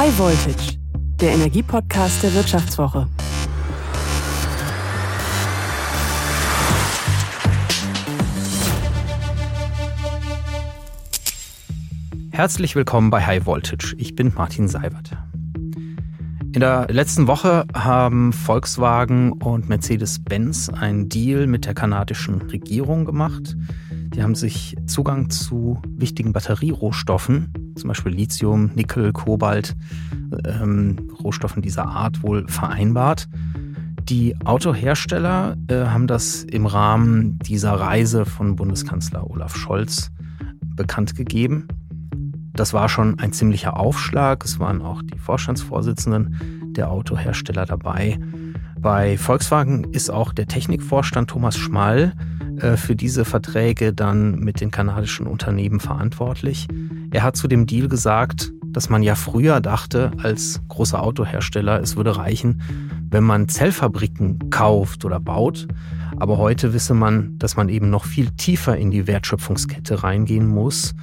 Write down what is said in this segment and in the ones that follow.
High Voltage, der Energiepodcast der Wirtschaftswoche. Herzlich willkommen bei High Voltage. Ich bin Martin Seiwert. In der letzten Woche haben Volkswagen und Mercedes-Benz einen Deal mit der kanadischen Regierung gemacht. Die haben sich Zugang zu wichtigen Batterierohstoffen, zum Beispiel Lithium, Nickel, Kobalt, ähm, Rohstoffen dieser Art wohl vereinbart. Die Autohersteller äh, haben das im Rahmen dieser Reise von Bundeskanzler Olaf Scholz bekannt gegeben. Das war schon ein ziemlicher Aufschlag. Es waren auch die Vorstandsvorsitzenden der Autohersteller dabei. Bei Volkswagen ist auch der Technikvorstand Thomas Schmall äh, für diese Verträge dann mit den kanadischen Unternehmen verantwortlich. Er hat zu dem Deal gesagt, dass man ja früher dachte als großer Autohersteller, es würde reichen, wenn man Zellfabriken kauft oder baut. Aber heute wisse man, dass man eben noch viel tiefer in die Wertschöpfungskette reingehen muss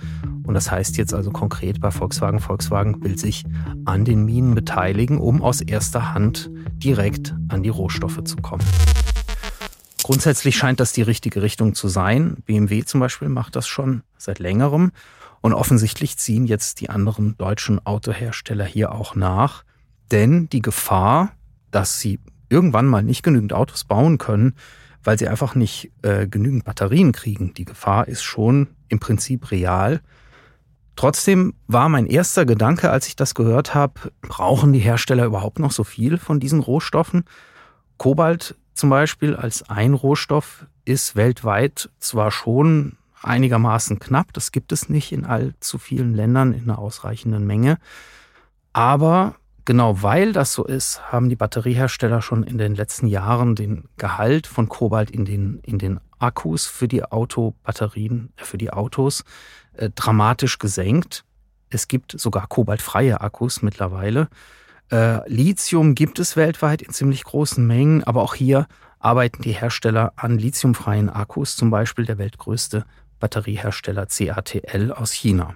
und das heißt jetzt also konkret bei Volkswagen, Volkswagen will sich an den Minen beteiligen, um aus erster Hand direkt an die Rohstoffe zu kommen. Grundsätzlich scheint das die richtige Richtung zu sein. BMW zum Beispiel macht das schon seit längerem. Und offensichtlich ziehen jetzt die anderen deutschen Autohersteller hier auch nach. Denn die Gefahr, dass sie irgendwann mal nicht genügend Autos bauen können, weil sie einfach nicht äh, genügend Batterien kriegen, die Gefahr ist schon im Prinzip real. Trotzdem war mein erster Gedanke, als ich das gehört habe, brauchen die Hersteller überhaupt noch so viel von diesen Rohstoffen? Kobalt zum Beispiel als ein Rohstoff ist weltweit zwar schon einigermaßen knapp, das gibt es nicht in allzu vielen Ländern in einer ausreichenden Menge, aber genau weil das so ist, haben die Batteriehersteller schon in den letzten Jahren den Gehalt von Kobalt in den, in den Akkus für die Autobatterien, äh, für die Autos äh, dramatisch gesenkt. Es gibt sogar kobaltfreie Akkus mittlerweile. Äh, Lithium gibt es weltweit in ziemlich großen Mengen, aber auch hier arbeiten die Hersteller an lithiumfreien Akkus, zum Beispiel der weltgrößte Batteriehersteller CATL aus China.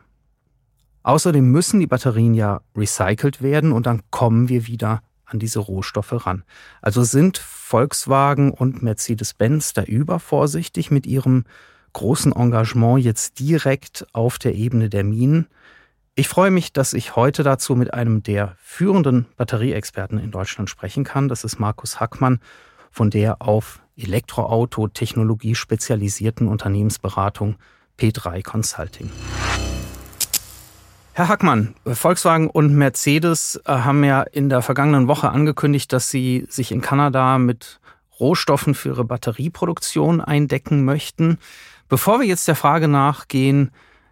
Außerdem müssen die Batterien ja recycelt werden und dann kommen wir wieder an diese Rohstoffe ran. Also sind Volkswagen und Mercedes-Benz da übervorsichtig mit ihrem großen Engagement jetzt direkt auf der Ebene der Minen. Ich freue mich, dass ich heute dazu mit einem der führenden Batterieexperten in Deutschland sprechen kann. Das ist Markus Hackmann von der auf Elektroauto-Technologie spezialisierten Unternehmensberatung P3 Consulting. Herr Hackmann, Volkswagen und Mercedes äh, haben ja in der vergangenen Woche angekündigt, dass sie sich in Kanada mit Rohstoffen für ihre Batterieproduktion eindecken möchten. Bevor wir jetzt der Frage nachgehen,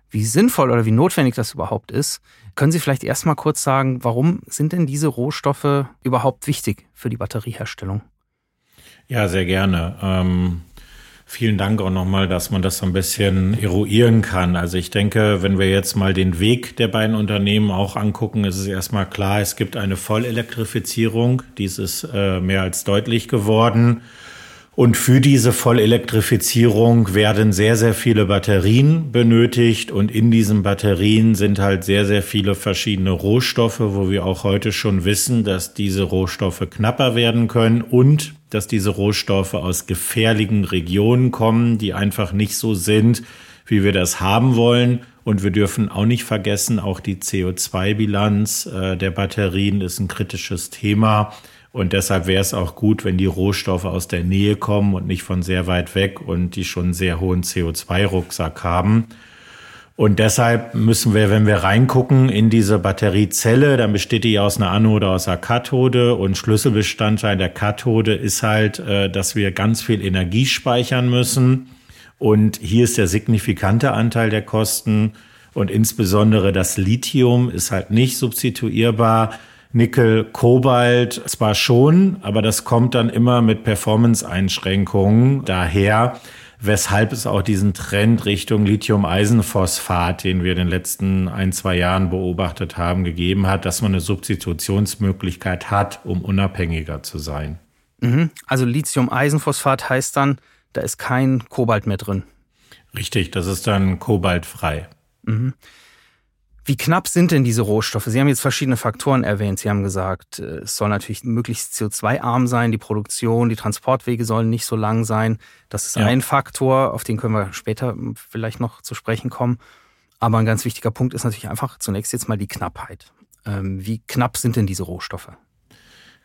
wie sinnvoll oder wie notwendig das überhaupt ist, können Sie vielleicht erstmal kurz sagen, warum sind denn diese Rohstoffe überhaupt wichtig für die Batterieherstellung? Ja, sehr gerne. Ähm, vielen Dank auch nochmal, dass man das so ein bisschen eruieren kann. Also ich denke, wenn wir jetzt mal den Weg der beiden Unternehmen auch angucken, ist es erstmal klar, es gibt eine Vollelektrifizierung. Dies ist äh, mehr als deutlich geworden. Und für diese Vollelektrifizierung werden sehr, sehr viele Batterien benötigt. Und in diesen Batterien sind halt sehr, sehr viele verschiedene Rohstoffe, wo wir auch heute schon wissen, dass diese Rohstoffe knapper werden können und dass diese Rohstoffe aus gefährlichen Regionen kommen, die einfach nicht so sind, wie wir das haben wollen. Und wir dürfen auch nicht vergessen, auch die CO2-Bilanz äh, der Batterien ist ein kritisches Thema. Und deshalb wäre es auch gut, wenn die Rohstoffe aus der Nähe kommen und nicht von sehr weit weg und die schon einen sehr hohen CO2-Rucksack haben. Und deshalb müssen wir, wenn wir reingucken in diese Batteriezelle, dann besteht die aus einer Anode, aus einer Kathode und Schlüsselbestandteil der Kathode ist halt, äh, dass wir ganz viel Energie speichern müssen. Und hier ist der signifikante Anteil der Kosten und insbesondere das Lithium ist halt nicht substituierbar Nickel, Kobalt zwar schon, aber das kommt dann immer mit Performance-Einschränkungen daher, weshalb es auch diesen Trend Richtung Lithium-Eisenphosphat, den wir in den letzten ein, zwei Jahren beobachtet haben, gegeben hat, dass man eine Substitutionsmöglichkeit hat, um unabhängiger zu sein. Mhm. Also Lithium-Eisenphosphat heißt dann, da ist kein Kobalt mehr drin. Richtig, das ist dann kobaltfrei. Mhm. Wie knapp sind denn diese Rohstoffe? Sie haben jetzt verschiedene Faktoren erwähnt. Sie haben gesagt, äh, es soll natürlich möglichst CO2-arm sein, die Produktion, die Transportwege sollen nicht so lang sein. Das ist ja. ein Faktor, auf den können wir später vielleicht noch zu sprechen kommen. Aber ein ganz wichtiger Punkt ist natürlich einfach zunächst jetzt mal die Knappheit. Ähm, wie knapp sind denn diese Rohstoffe?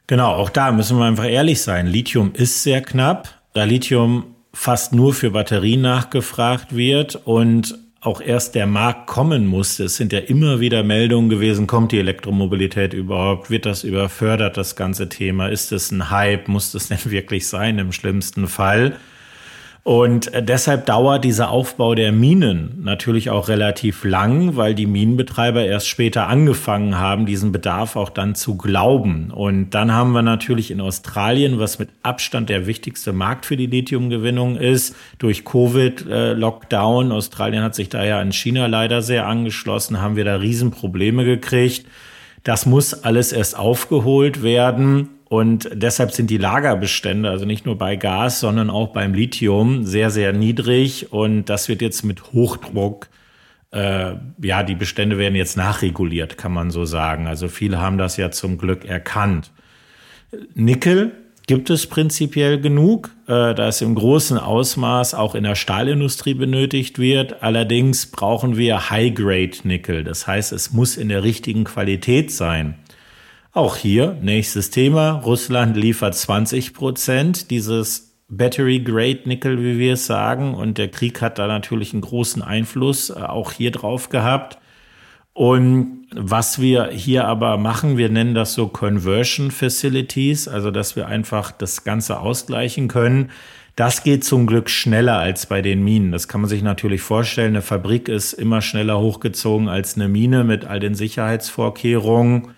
Genau, auch da müssen wir einfach ehrlich sein. Lithium ist sehr knapp. Da Lithium fast nur für Batterien nachgefragt wird und auch erst der Markt kommen musste. Es sind ja immer wieder Meldungen gewesen, kommt die Elektromobilität überhaupt? Wird das überfördert, das ganze Thema? Ist es ein Hype? Muss das denn wirklich sein im schlimmsten Fall? Und äh, deshalb dauert dieser Aufbau der Minen natürlich auch relativ lang, weil die Minenbetreiber erst später angefangen haben, diesen Bedarf auch dann zu glauben. Und dann haben wir natürlich in Australien, was mit Abstand der wichtigste Markt für die Lithiumgewinnung ist, durch Covid-Lockdown. Australien hat sich da ja an China leider sehr angeschlossen, haben wir da Riesenprobleme gekriegt. Das muss alles erst aufgeholt werden. Und deshalb sind die Lagerbestände, also nicht nur bei Gas, sondern auch beim Lithium, sehr, sehr niedrig. Und das wird jetzt mit Hochdruck, äh, ja, die Bestände werden jetzt nachreguliert, kann man so sagen. Also viele haben das ja zum Glück erkannt. Nickel gibt es prinzipiell genug, äh, da es im großen Ausmaß auch in der Stahlindustrie benötigt wird. Allerdings brauchen wir High-Grade-Nickel. Das heißt, es muss in der richtigen Qualität sein. Auch hier, nächstes Thema. Russland liefert 20 Prozent dieses Battery Grade Nickel, wie wir es sagen. Und der Krieg hat da natürlich einen großen Einfluss äh, auch hier drauf gehabt. Und was wir hier aber machen, wir nennen das so Conversion Facilities, also dass wir einfach das Ganze ausgleichen können. Das geht zum Glück schneller als bei den Minen. Das kann man sich natürlich vorstellen. Eine Fabrik ist immer schneller hochgezogen als eine Mine mit all den Sicherheitsvorkehrungen.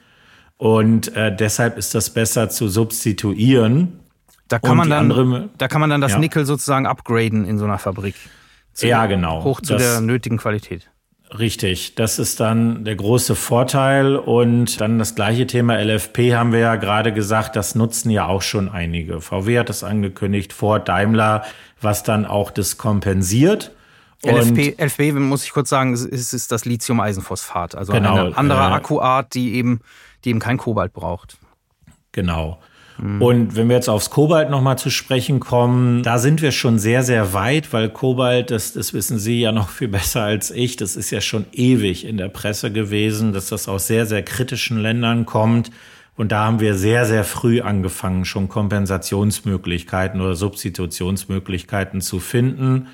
Und äh, deshalb ist das besser zu substituieren. Da kann, man dann, andere, da kann man dann das ja. Nickel sozusagen upgraden in so einer Fabrik. Zu, ja, genau. Hoch zu das, der nötigen Qualität. Richtig, das ist dann der große Vorteil. Und dann das gleiche Thema LFP haben wir ja gerade gesagt, das nutzen ja auch schon einige. VW hat das angekündigt, Ford, Daimler, was dann auch das kompensiert. LFP, LFP, muss ich kurz sagen, ist, ist das Lithium-Eisenphosphat, also genau, eine andere äh, Akkuart, die eben die eben kein Kobalt braucht. Genau. Mhm. Und wenn wir jetzt aufs Kobalt nochmal zu sprechen kommen, da sind wir schon sehr, sehr weit, weil Kobalt, das, das wissen Sie ja noch viel besser als ich, das ist ja schon ewig in der Presse gewesen, dass das aus sehr, sehr kritischen Ländern kommt. Und da haben wir sehr, sehr früh angefangen, schon Kompensationsmöglichkeiten oder Substitutionsmöglichkeiten zu finden.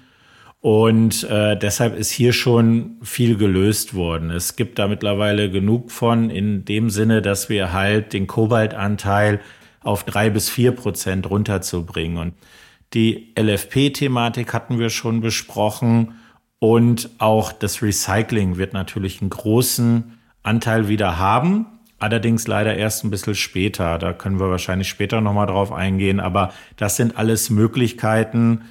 Und äh, deshalb ist hier schon viel gelöst worden. Es gibt da mittlerweile genug von, in dem Sinne, dass wir halt den Kobaltanteil auf drei bis vier Prozent runterzubringen. Und die LFP-Thematik hatten wir schon besprochen. Und auch das Recycling wird natürlich einen großen Anteil wieder haben. Allerdings leider erst ein bisschen später. Da können wir wahrscheinlich später nochmal drauf eingehen. Aber das sind alles Möglichkeiten,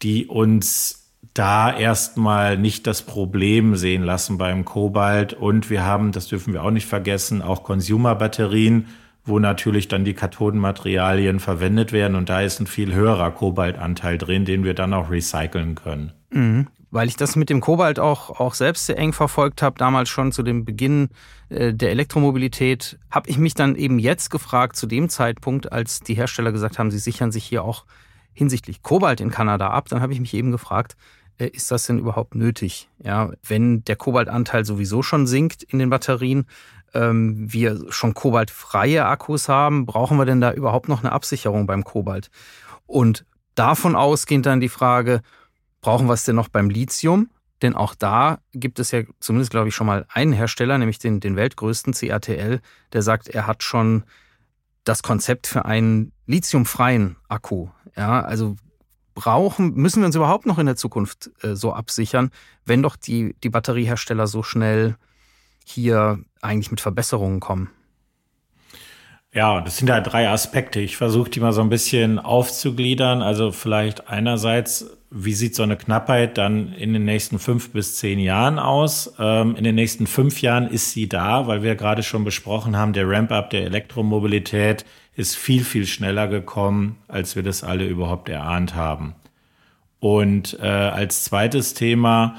die uns da erstmal nicht das Problem sehen lassen beim Kobalt. Und wir haben, das dürfen wir auch nicht vergessen, auch Consumer-Batterien, wo natürlich dann die Kathodenmaterialien verwendet werden. Und da ist ein viel höherer Kobaltanteil drin, den wir dann auch recyceln können. Mhm. Weil ich das mit dem Kobalt auch, auch selbst sehr eng verfolgt habe, damals schon zu dem Beginn äh, der Elektromobilität, habe ich mich dann eben jetzt gefragt, zu dem Zeitpunkt, als die Hersteller gesagt haben, sie sichern sich hier auch hinsichtlich Kobalt in Kanada ab, dann habe ich mich eben gefragt, äh, ist das denn überhaupt nötig? Ja, wenn der Kobaltanteil sowieso schon sinkt in den Batterien, ähm, wir schon kobaltfreie Akkus haben, brauchen wir denn da überhaupt noch eine Absicherung beim Kobalt? Und davon ausgehend dann die Frage, brauchen wir es denn noch beim Lithium? Denn auch da gibt es ja zumindest, glaube ich, schon mal einen Hersteller, nämlich den, den weltgrößten CATL, der sagt, er hat schon das Konzept für einen lithiumfreien Akku. Ja, also brauchen, müssen wir uns überhaupt noch in der Zukunft äh, so absichern, wenn doch die, die Batteriehersteller so schnell hier eigentlich mit Verbesserungen kommen? Ja, das sind halt drei Aspekte. Ich versuche die mal so ein bisschen aufzugliedern. Also vielleicht einerseits, wie sieht so eine Knappheit dann in den nächsten fünf bis zehn Jahren aus? Ähm, in den nächsten fünf Jahren ist sie da, weil wir gerade schon besprochen haben, der Ramp-up der Elektromobilität ist viel, viel schneller gekommen, als wir das alle überhaupt erahnt haben. Und äh, als zweites Thema,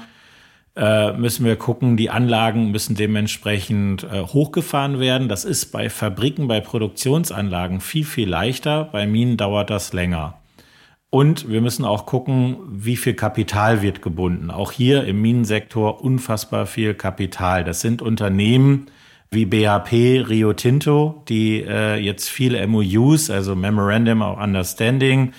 äh, müssen wir gucken, die Anlagen müssen dementsprechend äh, hochgefahren werden. Das ist bei Fabriken, bei Produktionsanlagen viel, viel leichter. Bei Minen dauert das länger. Und wir müssen auch gucken, wie viel Kapital wird gebunden. Auch hier im Minensektor unfassbar viel Kapital. Das sind Unternehmen wie BHP, Rio Tinto, die äh, jetzt viele MOUs, also Memorandum of Understanding,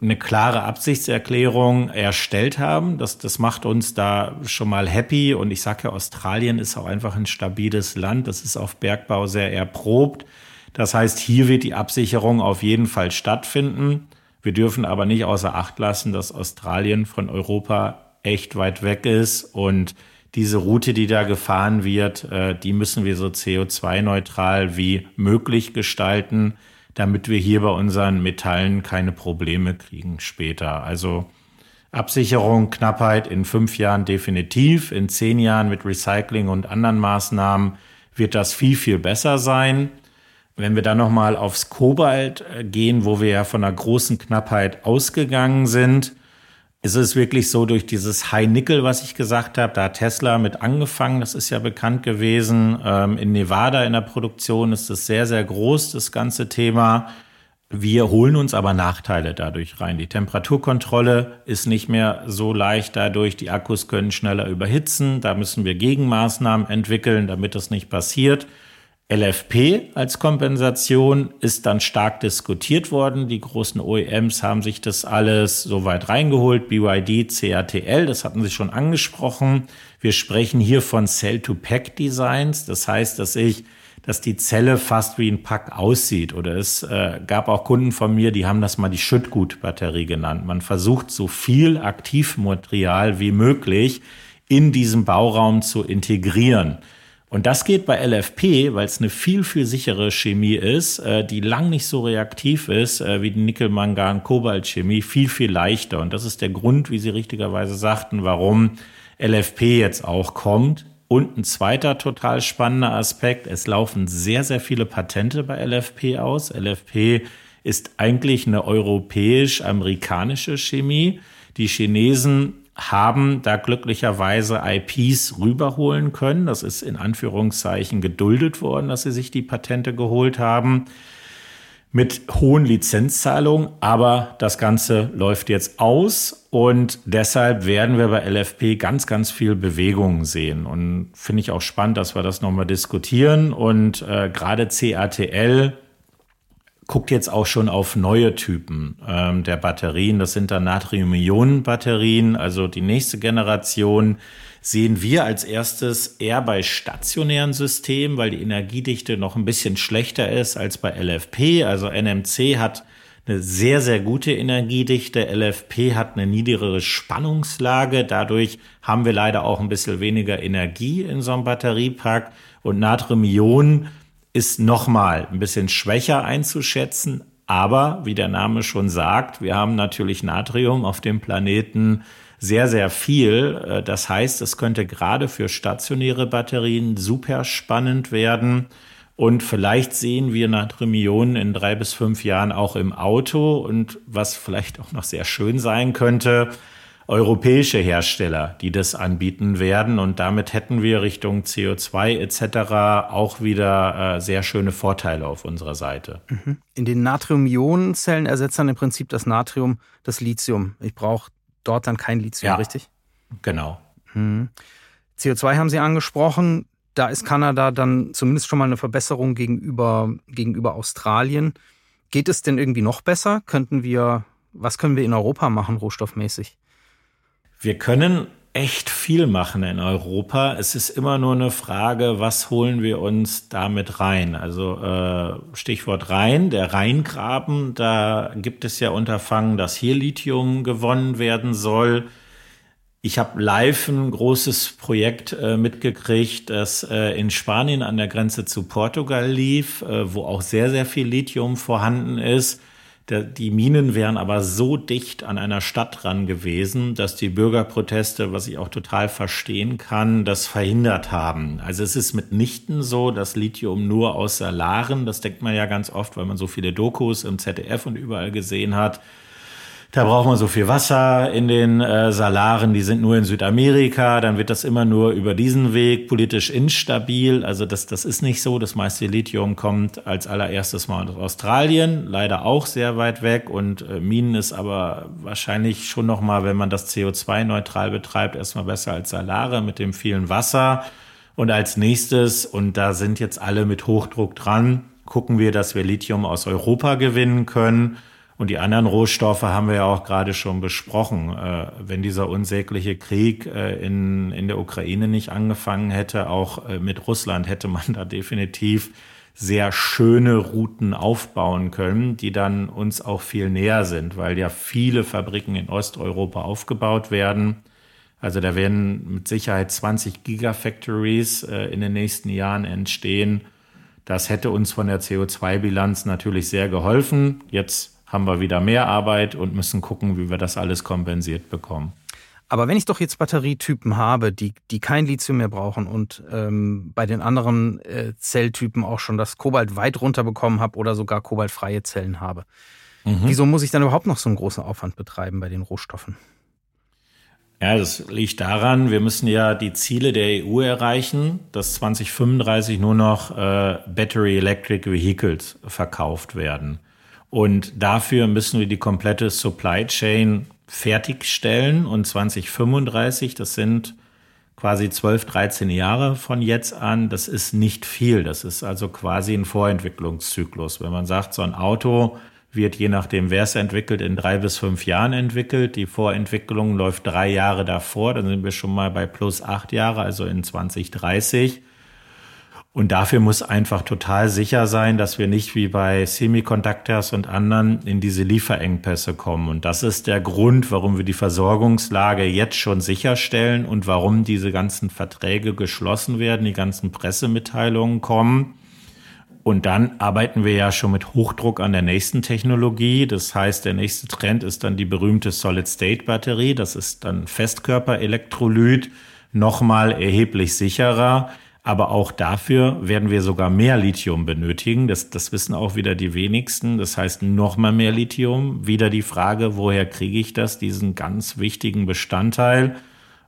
eine klare Absichtserklärung erstellt haben. Das, das macht uns da schon mal happy. Und ich sage ja, Australien ist auch einfach ein stabiles Land. Das ist auf Bergbau sehr erprobt. Das heißt, hier wird die Absicherung auf jeden Fall stattfinden. Wir dürfen aber nicht außer Acht lassen, dass Australien von Europa echt weit weg ist und diese Route, die da gefahren wird, äh, die müssen wir so CO2-neutral wie möglich gestalten damit wir hier bei unseren Metallen keine Probleme kriegen später. Also Absicherung, Knappheit in fünf Jahren definitiv. In zehn Jahren mit Recycling und anderen Maßnahmen wird das viel, viel besser sein. Wenn wir dann nochmal aufs Kobalt äh, gehen, wo wir ja von einer großen Knappheit ausgegangen sind, ist es wirklich so durch dieses High Nickel, was ich gesagt habe, da hat Tesla mit angefangen, das ist ja bekannt gewesen. Ähm, in Nevada in der Produktion ist es sehr, sehr groß, das ganze Thema. Wir holen uns aber Nachteile dadurch rein. Die Temperaturkontrolle ist nicht mehr so leicht dadurch. Die Akkus können schneller überhitzen. Da müssen wir Gegenmaßnahmen entwickeln, damit das nicht passiert. LFP als Kompensation ist dann stark diskutiert worden. Die großen OEMs haben sich das alles so weit reingeholt. BYD, CATL, das hatten Sie schon angesprochen. Wir sprechen hier von Cell-to-Pack-Designs. Das heißt, dass ich dass die Zelle fast wie ein Pack aussieht. Oder es äh, gab auch Kunden von mir, die haben das mal die Schüttgutbatterie genannt. Man versucht so viel Aktivmaterial wie möglich in diesem Bauraum zu integrieren. Und das geht bei LFP, weil es eine viel, viel sichere Chemie ist, äh, die lang nicht so reaktiv ist äh, wie die Nickel-Mangan-Kobalt-Chemie, viel, viel leichter. Und das ist der Grund, wie Sie richtigerweise sagten, warum LFP jetzt auch kommt. Und ein zweiter total spannender Aspekt, es laufen sehr, sehr viele Patente bei LFP aus. LFP ist eigentlich eine europäisch-amerikanische Chemie. Die Chinesen haben da glücklicherweise IPs rüberholen können. Das ist in Anführungszeichen geduldet worden, dass sie sich die Patente geholt haben. Mit hohen Lizenzzahlungen, aber das Ganze läuft jetzt aus und deshalb werden wir bei LFP ganz, ganz viel Bewegung sehen. Und finde ich auch spannend, dass wir das nochmal diskutieren. Und äh, gerade CATL guckt jetzt auch schon auf neue Typen ähm, der Batterien. Das sind dann Natrium-Ionen-Batterien, also die nächste Generation sehen wir als erstes eher bei stationären Systemen, weil die Energiedichte noch ein bisschen schlechter ist als bei LFP. Also NMC hat eine sehr, sehr gute Energiedichte. LFP hat eine niedrigere Spannungslage. Dadurch haben wir leider auch ein bisschen weniger Energie in so einem Batteriepack. Und Natrium-Ionen ist nochmal ein bisschen schwächer einzuschätzen. Aber wie der Name schon sagt, wir haben natürlich Natrium auf dem Planeten sehr, sehr viel. Äh, das heißt, es könnte gerade für stationäre Batterien super spannend werden. Und vielleicht sehen wir Natrium-Ionen in drei bis fünf Jahren auch im Auto. Und was vielleicht auch noch sehr schön sein könnte, europäische Hersteller, die das anbieten werden. Und damit hätten wir Richtung CO2 etc. auch wieder äh, sehr schöne Vorteile auf unserer Seite. Mhm. In den Natrium-Ionen-Zellen ersetzt dann im Prinzip das Natrium das Lithium. Ich brauche dort dann kein Lithium, ja, richtig? Genau. Mhm. CO2 haben Sie angesprochen. Da ist Kanada dann zumindest schon mal eine Verbesserung gegenüber, gegenüber Australien. Geht es denn irgendwie noch besser? Könnten wir, was können wir in Europa machen, rohstoffmäßig? Wir können echt viel machen in Europa. Es ist immer nur eine Frage, was holen wir uns damit rein? Also äh, Stichwort Rhein, der Rheingraben, da gibt es ja Unterfangen, dass hier Lithium gewonnen werden soll. Ich habe live ein großes Projekt äh, mitgekriegt, das äh, in Spanien an der Grenze zu Portugal lief, äh, wo auch sehr, sehr viel Lithium vorhanden ist. Die Minen wären aber so dicht an einer Stadt dran gewesen, dass die Bürgerproteste, was ich auch total verstehen kann, das verhindert haben. Also es ist mitnichten so, dass Lithium nur aus Salaren, das denkt man ja ganz oft, weil man so viele Dokus im ZDF und überall gesehen hat, da braucht man so viel Wasser in den äh, Salaren, die sind nur in Südamerika, dann wird das immer nur über diesen Weg politisch instabil. Also das, das ist nicht so. Das meiste Lithium kommt als allererstes mal aus Australien, leider auch sehr weit weg. Und äh, Minen ist aber wahrscheinlich schon noch mal, wenn man das CO2-neutral betreibt, erstmal besser als Salare mit dem vielen Wasser. Und als nächstes, und da sind jetzt alle mit Hochdruck dran, gucken wir, dass wir Lithium aus Europa gewinnen können. Und die anderen Rohstoffe haben wir ja auch gerade schon besprochen. Äh, wenn dieser unsägliche Krieg äh, in, in der Ukraine nicht angefangen hätte, auch äh, mit Russland, hätte man da definitiv sehr schöne Routen aufbauen können, die dann uns auch viel näher sind, weil ja viele Fabriken in Osteuropa aufgebaut werden. Also da werden mit Sicherheit 20 Gigafactories äh, in den nächsten Jahren entstehen. Das hätte uns von der CO2-Bilanz natürlich sehr geholfen. Jetzt haben wir wieder mehr Arbeit und müssen gucken, wie wir das alles kompensiert bekommen. Aber wenn ich doch jetzt Batterietypen habe, die, die kein Lithium mehr brauchen und ähm, bei den anderen äh, Zelltypen auch schon das Kobalt weit runterbekommen habe oder sogar kobaltfreie Zellen habe, mhm. wieso muss ich dann überhaupt noch so einen großen Aufwand betreiben bei den Rohstoffen? Ja, das liegt daran, wir müssen ja die Ziele der EU erreichen, dass 2035 nur noch äh, Battery Electric Vehicles verkauft werden. Und dafür müssen wir die komplette Supply Chain fertigstellen. Und 2035, das sind quasi 12, 13 Jahre von jetzt an, das ist nicht viel. Das ist also quasi ein Vorentwicklungszyklus. Wenn man sagt, so ein Auto wird je nachdem, wer es entwickelt, in drei bis fünf Jahren entwickelt. Die Vorentwicklung läuft drei Jahre davor. Dann sind wir schon mal bei plus acht Jahre, also in 2030. Und dafür muss einfach total sicher sein, dass wir nicht wie bei Semiconductors und anderen in diese Lieferengpässe kommen. Und das ist der Grund, warum wir die Versorgungslage jetzt schon sicherstellen und warum diese ganzen Verträge geschlossen werden, die ganzen Pressemitteilungen kommen. Und dann arbeiten wir ja schon mit Hochdruck an der nächsten Technologie. Das heißt, der nächste Trend ist dann die berühmte Solid-State-Batterie. Das ist dann Festkörperelektrolyt, nochmal erheblich sicherer aber auch dafür werden wir sogar mehr Lithium benötigen. Das, das wissen auch wieder die wenigsten. Das heißt, noch mal mehr Lithium. Wieder die Frage, woher kriege ich das, diesen ganz wichtigen Bestandteil?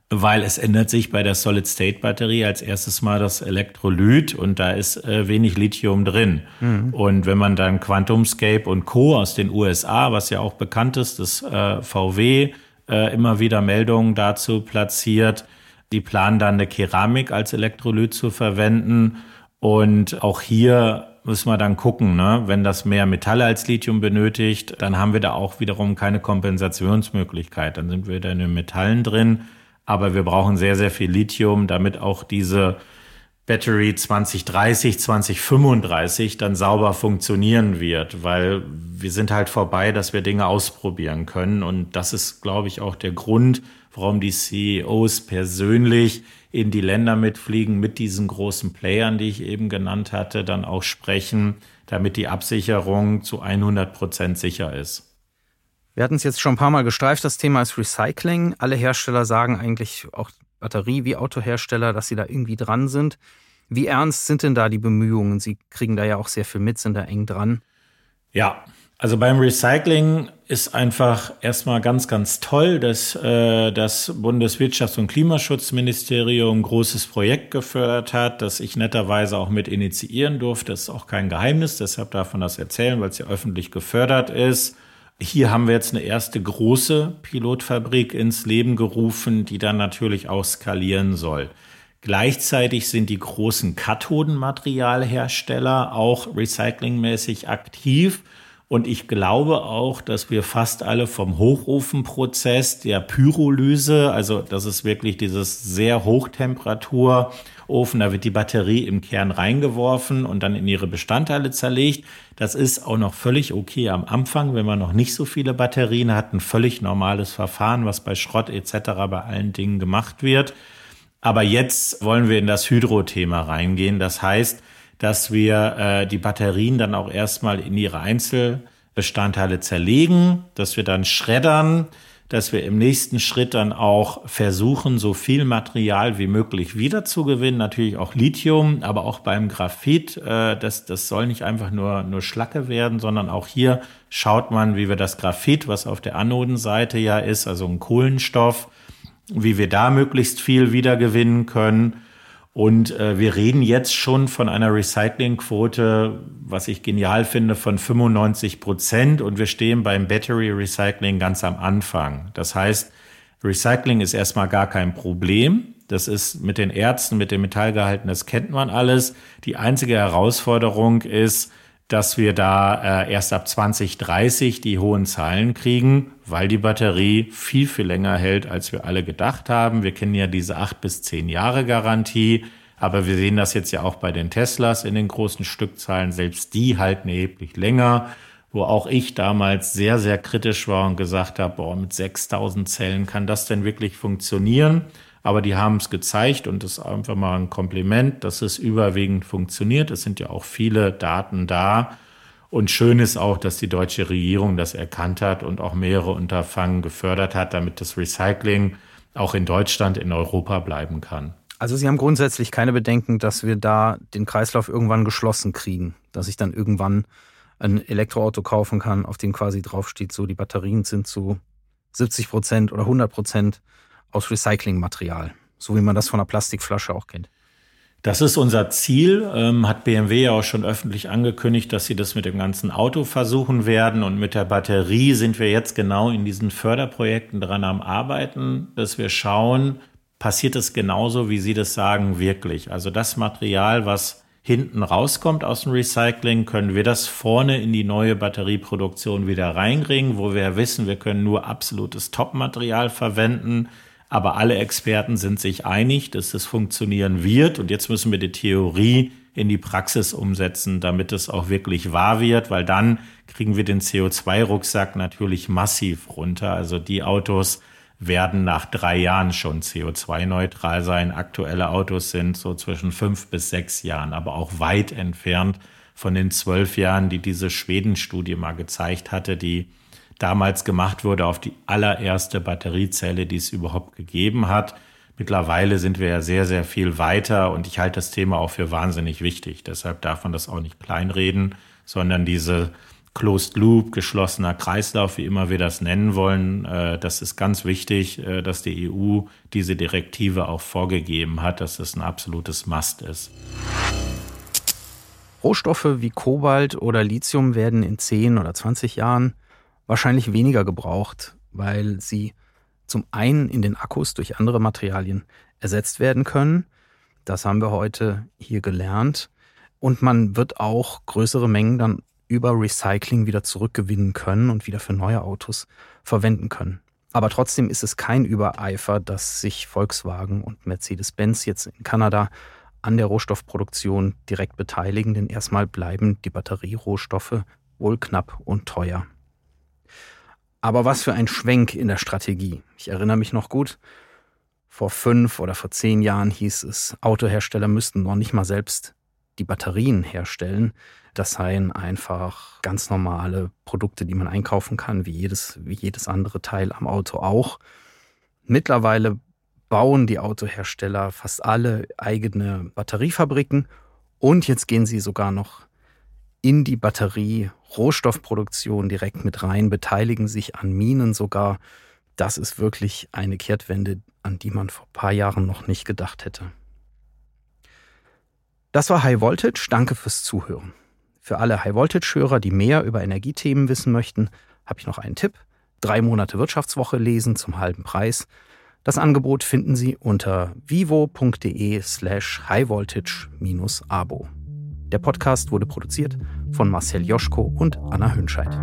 Weil es ändert sich bei der Solid-State-Batterie als erstes mal das Elektrolyt und da ist äh, wenig Lithium drin. Mhm. Und wenn man dann QuantumScape und Co. aus den USA, was ja auch bekannt ist, das äh, VW äh, immer wieder Meldungen dazu platziert, die planen dann eine Keramik als Elektrolyt zu verwenden. Und auch hier müssen wir dann gucken, ne? wenn das mehr Metalle als Lithium benötigt, dann haben wir da auch wiederum keine Kompensationsmöglichkeit. Dann sind wir da in den Metallen drin. Aber wir brauchen sehr, sehr viel Lithium, damit auch diese Battery 2030, 2035 dann sauber funktionieren wird, weil wir sind halt vorbei, dass wir Dinge ausprobieren können. Und das ist, glaube ich, auch der Grund, warum die CEOs persönlich in die Länder mitfliegen, mit diesen großen Playern, die ich eben genannt hatte, dann auch sprechen, damit die Absicherung zu 100 Prozent sicher ist. Wir hatten es jetzt schon ein paar Mal gestreift, das Thema ist Recycling. Alle Hersteller sagen eigentlich, auch Batterie- wie Autohersteller, dass sie da irgendwie dran sind. Wie ernst sind denn da die Bemühungen? Sie kriegen da ja auch sehr viel mit, sind da eng dran. Ja, also beim Recycling ist einfach erstmal ganz, ganz toll, dass äh, das Bundeswirtschafts- und Klimaschutzministerium ein großes Projekt gefördert hat, das ich netterweise auch mit initiieren durfte. Das ist auch kein Geheimnis, deshalb darf man das erzählen, weil es ja öffentlich gefördert ist. Hier haben wir jetzt eine erste große Pilotfabrik ins Leben gerufen, die dann natürlich auch skalieren soll. Gleichzeitig sind die großen Kathodenmaterialhersteller auch recyclingmäßig aktiv und ich glaube auch, dass wir fast alle vom Hochofenprozess der Pyrolyse, also das ist wirklich dieses sehr Hochtemperaturofen, da wird die Batterie im Kern reingeworfen und dann in ihre Bestandteile zerlegt. Das ist auch noch völlig okay am Anfang, wenn man noch nicht so viele Batterien hat, ein völlig normales Verfahren, was bei Schrott etc. bei allen Dingen gemacht wird. Aber jetzt wollen wir in das Hydro-Thema reingehen. Das heißt, dass wir äh, die Batterien dann auch erstmal in ihre Einzelbestandteile zerlegen, dass wir dann schreddern, dass wir im nächsten Schritt dann auch versuchen, so viel Material wie möglich wiederzugewinnen. Natürlich auch Lithium, aber auch beim Graphit. Äh, das, das soll nicht einfach nur, nur Schlacke werden, sondern auch hier schaut man, wie wir das Graphit, was auf der Anodenseite ja ist, also ein Kohlenstoff, wie wir da möglichst viel wiedergewinnen können. Und äh, wir reden jetzt schon von einer Recyclingquote, was ich genial finde, von 95 Prozent. Und wir stehen beim Battery Recycling ganz am Anfang. Das heißt, Recycling ist erstmal gar kein Problem. Das ist mit den Ärzten, mit dem Metallgehalten, das kennt man alles. Die einzige Herausforderung ist, dass wir da äh, erst ab 2030 die hohen Zahlen kriegen, weil die Batterie viel, viel länger hält, als wir alle gedacht haben. Wir kennen ja diese acht bis zehn Jahre Garantie, aber wir sehen das jetzt ja auch bei den Teslas in den großen Stückzahlen. Selbst die halten erheblich länger, wo auch ich damals sehr, sehr kritisch war und gesagt habe, boah, mit 6000 Zellen kann das denn wirklich funktionieren? Aber die haben es gezeigt und das ist einfach mal ein Kompliment, dass es überwiegend funktioniert. Es sind ja auch viele Daten da. Und schön ist auch, dass die deutsche Regierung das erkannt hat und auch mehrere Unterfangen gefördert hat, damit das Recycling auch in Deutschland, in Europa bleiben kann. Also Sie haben grundsätzlich keine Bedenken, dass wir da den Kreislauf irgendwann geschlossen kriegen, dass ich dann irgendwann ein Elektroauto kaufen kann, auf dem quasi draufsteht, so die Batterien sind zu 70 Prozent oder 100 Prozent aus Recyclingmaterial, so wie man das von einer Plastikflasche auch kennt. Das ist unser Ziel, ähm, hat BMW ja auch schon öffentlich angekündigt, dass sie das mit dem ganzen Auto versuchen werden. Und mit der Batterie sind wir jetzt genau in diesen Förderprojekten dran am Arbeiten, dass wir schauen, passiert es genauso, wie Sie das sagen, wirklich. Also das Material, was hinten rauskommt aus dem Recycling, können wir das vorne in die neue Batterieproduktion wieder reinbringen, wo wir wissen, wir können nur absolutes Top-Material verwenden aber alle Experten sind sich einig, dass es funktionieren wird. Und jetzt müssen wir die Theorie in die Praxis umsetzen, damit es auch wirklich wahr wird, weil dann kriegen wir den CO2-Rucksack natürlich massiv runter. Also die Autos werden nach drei Jahren schon CO2-neutral sein. Aktuelle Autos sind so zwischen fünf bis sechs Jahren, aber auch weit entfernt von den zwölf Jahren, die diese Schweden-Studie mal gezeigt hatte, die damals gemacht wurde auf die allererste Batteriezelle, die es überhaupt gegeben hat. Mittlerweile sind wir ja sehr, sehr viel weiter und ich halte das Thema auch für wahnsinnig wichtig. Deshalb darf man das auch nicht kleinreden, sondern diese Closed Loop, geschlossener Kreislauf, wie immer wir das nennen wollen, äh, das ist ganz wichtig, äh, dass die EU diese Direktive auch vorgegeben hat, dass das ein absolutes Must ist. Rohstoffe wie Kobalt oder Lithium werden in 10 oder 20 Jahren wahrscheinlich weniger gebraucht, weil sie zum einen in den Akkus durch andere Materialien ersetzt werden können. Das haben wir heute hier gelernt. Und man wird auch größere Mengen dann über Recycling wieder zurückgewinnen können und wieder für neue Autos verwenden können. Aber trotzdem ist es kein Übereifer, dass sich Volkswagen und Mercedes-Benz jetzt in Kanada an der Rohstoffproduktion direkt beteiligen, denn erstmal bleiben die Batterierohstoffe wohl knapp und teuer. Aber was für ein Schwenk in der Strategie. Ich erinnere mich noch gut, vor fünf oder vor zehn Jahren hieß es, Autohersteller müssten noch nicht mal selbst die Batterien herstellen. Das seien einfach ganz normale Produkte, die man einkaufen kann, wie jedes, wie jedes andere Teil am Auto auch. Mittlerweile bauen die Autohersteller fast alle eigene Batteriefabriken und jetzt gehen sie sogar noch in die Batterie Rohstoffproduktion direkt mit rein, beteiligen sich an Minen sogar. Das ist wirklich eine Kehrtwende, an die man vor ein paar Jahren noch nicht gedacht hätte. Das war High Voltage. Danke fürs Zuhören. Für alle High Voltage-Hörer, die mehr über Energiethemen wissen möchten, habe ich noch einen Tipp. Drei Monate Wirtschaftswoche lesen zum halben Preis. Das Angebot finden Sie unter vivo.de slash highvoltage-abo. Der Podcast wurde produziert von Marcel Joschko und Anna Hönscheid.